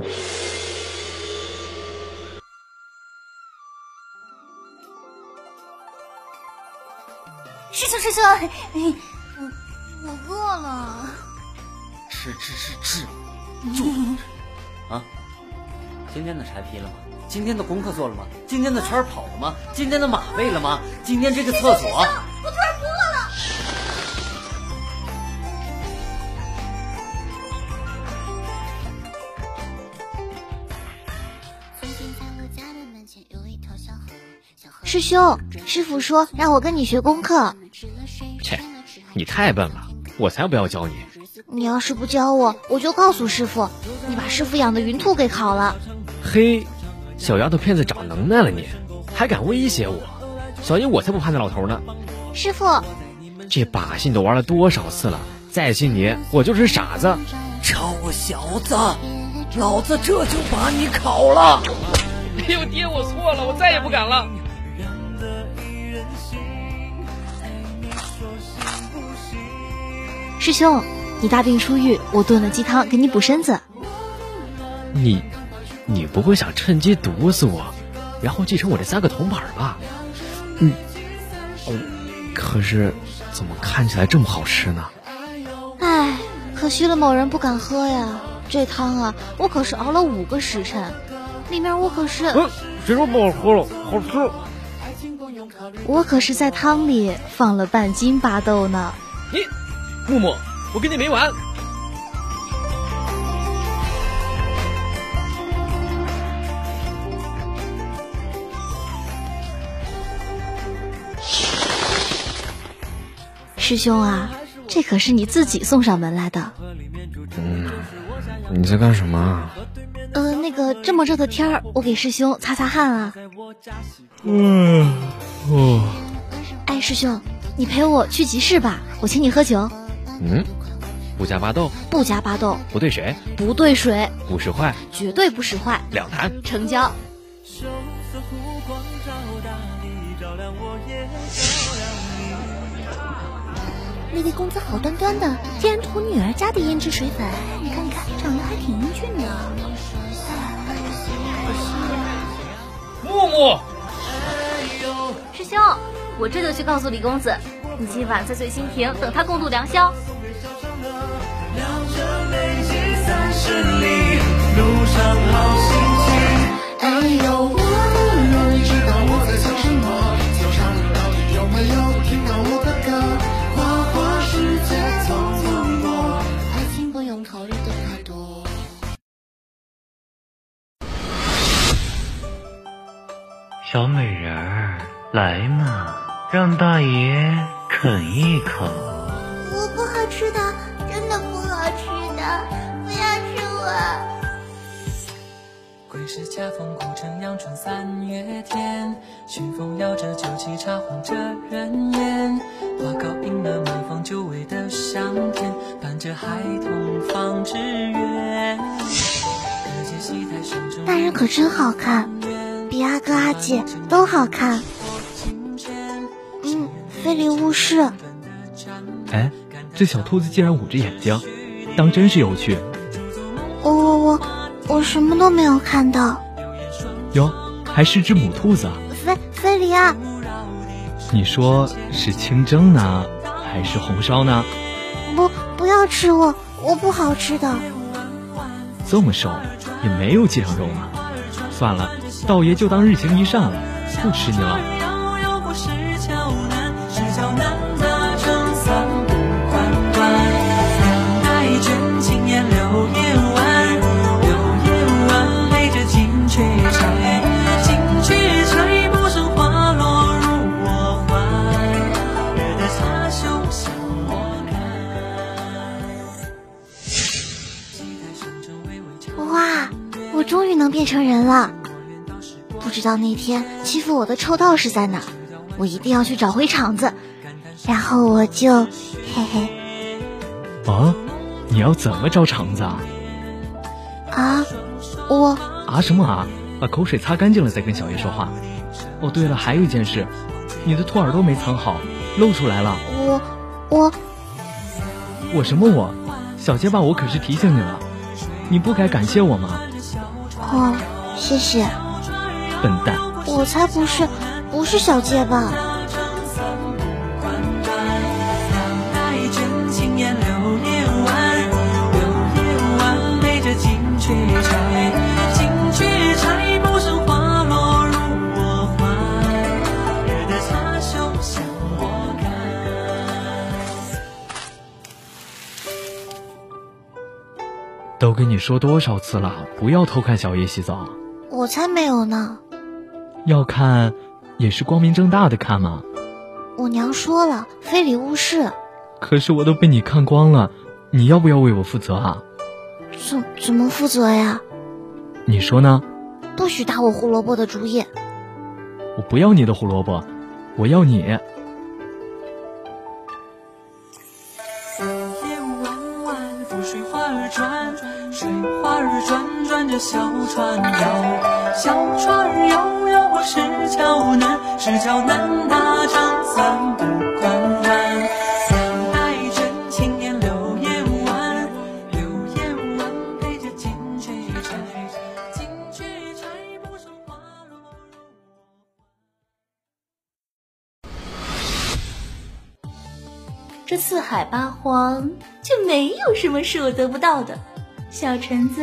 师兄，师兄，我我饿了。吃吃吃吃，就啊！今天的柴劈了吗？今天的功课做了吗？今天的圈跑了吗？今天的马喂了吗？今天这个厕所……师兄，师傅说让我跟你学功课。切，你太笨了，我才不要教你。你要是不教我，我就告诉师傅，你把师傅养的云兔给烤了。嘿，小丫头片子长能耐了，你还敢威胁我？小心我才不怕那老头呢。师傅，这把戏你都玩了多少次了？再信你，我就是傻子。臭小子，老子这就把你烤了！哎呦爹，我错了，我再也不敢了。师兄，你大病初愈，我炖了鸡汤给你补身子。你，你不会想趁机毒死我，然后继承我这三个铜板吧？嗯，哦，可是怎么看起来这么好吃呢？唉，可惜了某人不敢喝呀。这汤啊，我可是熬了五个时辰，里面我可是……嗯，谁说不好喝了？好吃。我可是在汤里放了半斤巴豆呢。你。木木，我跟你没完！师兄啊，这可是你自己送上门来的。嗯，你在干什么？呃，那个这么热的天儿，我给师兄擦擦汗啊。嗯，哦。哎，师兄，你陪我去集市吧，我请你喝酒。嗯，不加巴豆，不加巴豆，不兑水，不兑水，不使坏，绝对不使坏，两坛成交。那位公子好端端的，竟然涂女儿家的胭脂水粉，你看看，长得还挺英俊的。木木，师兄，我这就去告诉李公子。你今晚在醉心亭等他共度良宵。小美人儿，来嘛，让大爷。啃一口，是恰逢古城阳春三月天，熏风摇着酒旗，茶人烟。花糕迎了满房久违的香甜，伴着孩童放纸鸢。大人可真好看，比阿哥阿姐都好看。嗯非礼勿视。哎，这小兔子竟然捂着眼睛，当真是有趣。我我我我什么都没有看到。哟，还是只母兔子。非非礼啊！你说是清蒸呢，还是红烧呢？不，不要吃我，我不好吃的。这么瘦，也没有几两肉呢。算了，道爷就当日行一善了，不吃你了。终于能变成人了，不知道那天欺负我的臭道士在哪，我一定要去找回场子，然后我就嘿嘿。啊，你要怎么找场子啊？啊，我啊什么啊？把口水擦干净了再跟小爷说话。哦，对了，还有一件事，你的兔耳朵没藏好，露出来了。我我我什么我？小结巴，我可是提醒你了，你不该感谢我吗？哦，谢谢。笨蛋，我才不是，不是小结巴。跟你说多少次了，不要偷看小叶洗澡。我才没有呢。要看，也是光明正大的看嘛。我娘说了，非礼勿视。可是我都被你看光了，你要不要为我负责啊？怎怎么负责呀？你说呢？不许打我胡萝卜的主意。我不要你的胡萝卜，我要你。小船摇，小船摇摇，石桥南，石桥南大长三不关弯。两代人青年柳叶弯，柳叶弯陪着金雀钗，金雀钗不胜花落这四海八荒就没有什么是我得不到的，小橙子。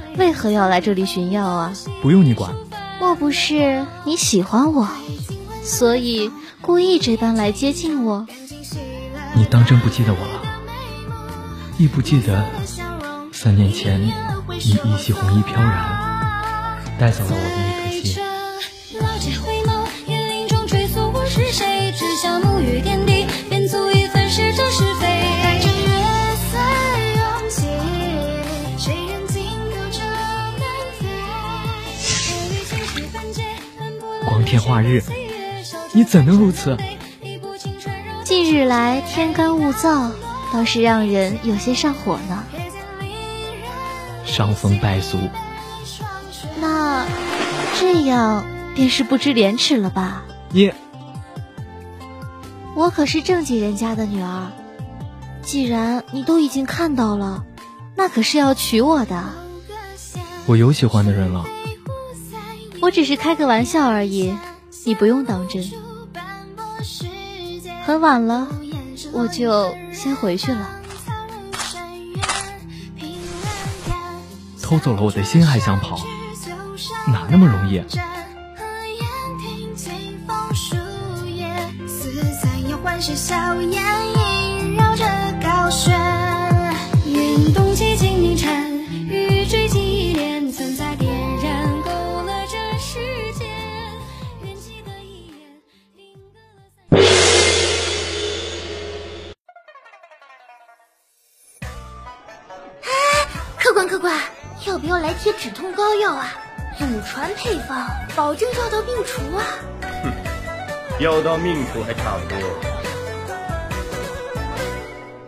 为何要来这里寻药啊？不用你管。莫不是你喜欢我，所以故意这般来接近我？你当真不记得我了？亦不记得三年前你一袭红衣飘然，带走了我的一颗心。天化日，你怎能如此？近日来天干物燥，倒是让人有些上火呢。伤风败俗，那这样便是不知廉耻了吧？你，我可是正经人家的女儿，既然你都已经看到了，那可是要娶我的。我有喜欢的人了。我只是开个玩笑而已，你不用当真。很晚了，我就先回去了。偷走了我的心还想跑，哪那么容易？管客官，要不要来贴止痛膏药啊，祖传配方，保证药到病除啊！哼，药到命除还差不多。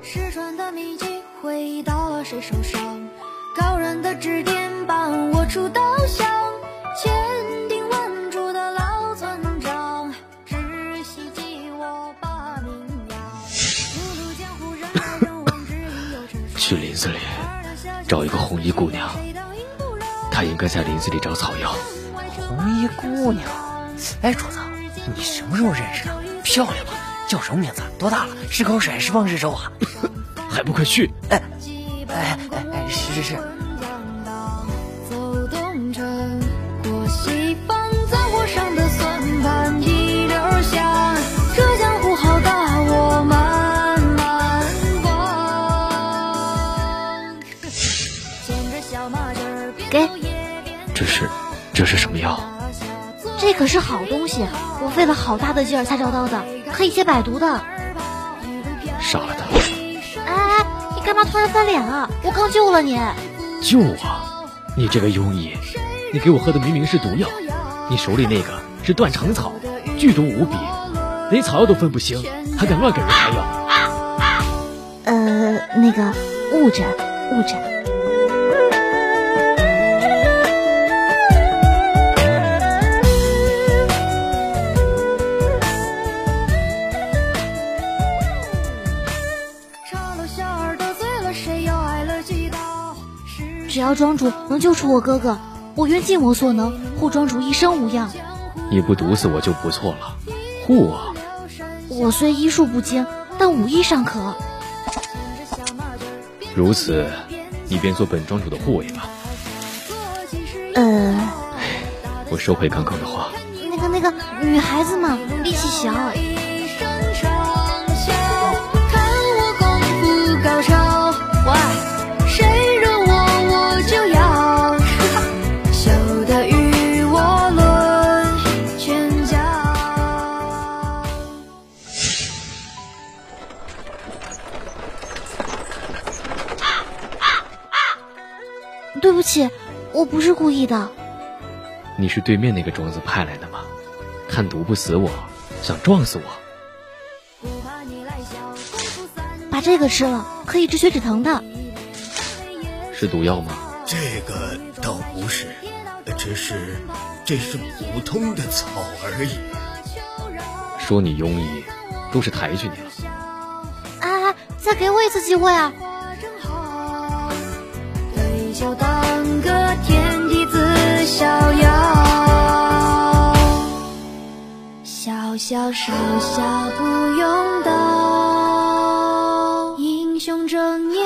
失传的秘籍回到了谁手上？高人的指点帮我出道找一个红衣姑娘。她应该在林子里找草药。红衣姑娘，哎，主子，你什么时候认识的？漂亮吗？叫什么名字？多大了？是口水是胖是瘦啊？还不快去！哎哎哎哎，是是是。这是什么药？这可是好东西，我费了好大的劲儿才找到的，可以解百毒的。杀了他！哎哎，你干嘛突然翻脸啊？我刚救了你。救我？你这个庸医，你给我喝的明明是毒药，你手里那个是断肠草，剧毒无比，连草药都分不清，还敢乱给人开药？呃，那个误诊，误诊。要庄主能救出我哥哥，我愿尽我所能护庄主一生无恙。你不毒死我就不错了，护我。我虽医术不精，但武艺尚可。如此，你便做本庄主的护卫吧。呃，我收回刚刚的话。那个那个，女孩子嘛，力气小。故意的。你是对面那个庄子派来的吗？看毒不死我，想撞死我？把这个吃了，可以治血止疼的。是毒药吗？这个倒不是，只是这是普通的草而已。说你庸医，都是抬举你了。啊！再给我一次机会啊！小少侠不用刀，英雄正义。